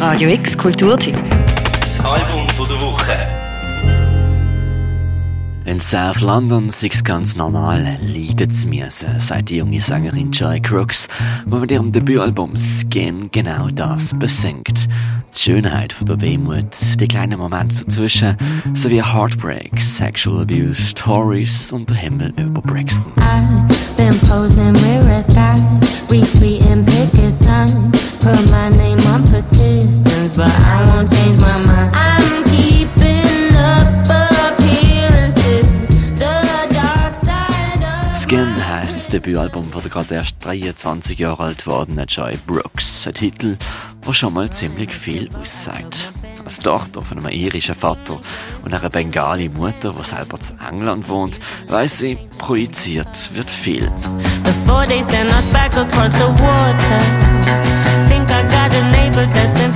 Radio X Kulturtipp. Das Album von der Woche. In South London es ganz normal, Lieder zu müssen, sagt die junge Sängerin Joy Crooks, die mit ihrem Debütalbum Skin genau das besingt. Die Schönheit von der Wehmut, die kleinen Momente dazwischen, sowie Heartbreak, Sexual Abuse, Stories und der Himmel über Brixton. I've been posing with Skin heisst das Debütalbum von gerade erst 23 Jahre alt gewordenen Joy Brooks. Ein Titel, der schon mal ziemlich viel aussagt. Als Tochter von einem irischen Vater und einer Bengali-Mutter, die selber zu England wohnt, weiss sie, projiziert wird viel. before they send us back across the water. Think I got a neighbor that's been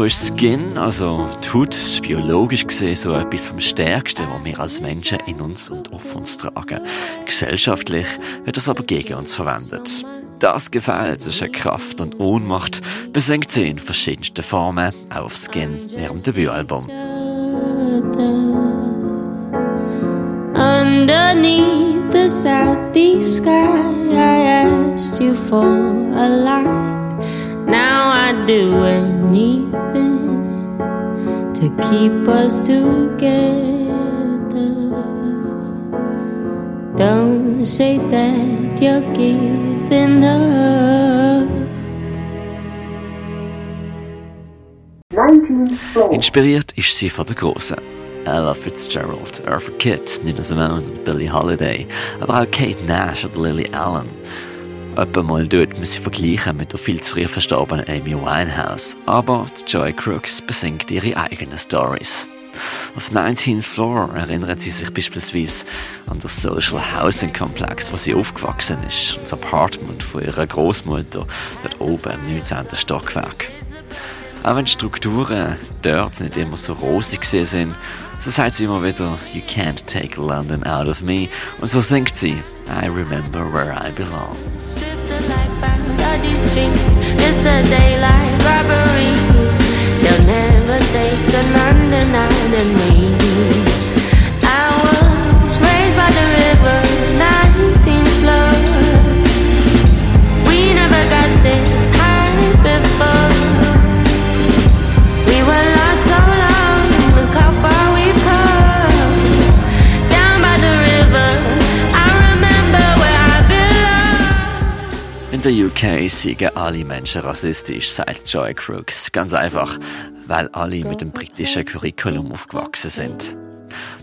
So ist Skin, also die Haut, biologisch gesehen so etwas vom Stärksten, was wir als Menschen in uns und auf uns tragen. Gesellschaftlich wird es aber gegen uns verwendet. Das gefällt zwischen Kraft und Ohnmacht besingt sie in verschiedensten Formen, auch auf Skin, ihrem Debütalbum. Underneath the southeast sky, I asked you for a light. Now I do anything to keep us together. Don't say that you're giving up. Inspiriert ist sie von der Großen. Ella Fitzgerald, Eartha Kitt, Nina Simone Billie Holiday, aber auch Kate Nash oder Lily Allen. Etwa mal dort muss sie vergleichen mit der viel zu früh verstorbenen Amy Winehouse, aber Joy Crooks besingt ihre eigenen Stories. Auf 19th Floor erinnert sie sich beispielsweise an den Social Housing Komplex, wo sie aufgewachsen ist, und das Apartment von ihrer Großmutter dort oben im 19. Stockwerk. Auch wenn die Strukturen dort nicht immer so rosig sind, so sie immer wieder, You can't take London out of me. Und so singt sie, I remember where I belong. They'll never take the London out of me. In der UK siegen alle Menschen rassistisch, sagt Joy Crooks. Ganz einfach, weil alle mit dem britischen Curriculum aufgewachsen sind.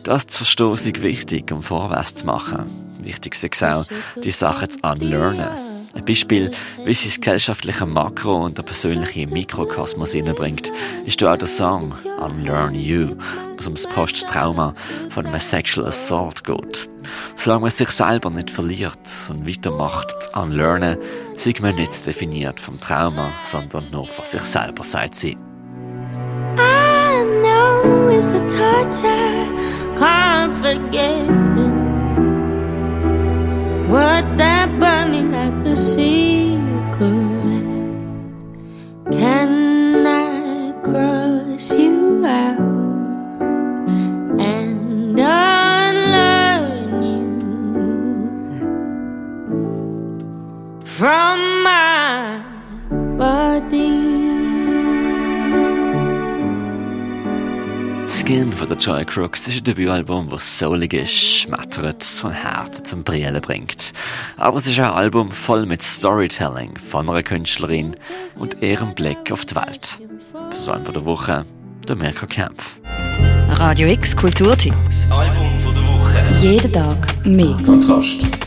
Das zu verstehen ist wichtig, um vorwärts zu machen. Wichtig ist auch, die Sachen zu unlearnen. Ein Beispiel, wie sie das gesellschaftliche Makro und der persönliche Mikrokosmos hineinbringt, ist auch der Song Unlearn You, was um das Posttrauma von einem Sexual Assault geht. Solange man sich selber nicht verliert und weitermacht, zu unlearnen, sieht man nicht definiert vom Trauma, sondern nur von sich selber, sagt sie. I that Skin von der Joy Crooks ist ein Debütalbum, das soulig ist, schmettert und Herzen zum Brillen bringt. Aber es ist ein Album voll mit Storytelling von einer Künstlerin und ihrem Blick auf die Welt. Besoin von der Woche, der Mirko Kempf. Radio X Kulturtipp. Das Album von der Woche. Jeden Tag mehr. Kontrast.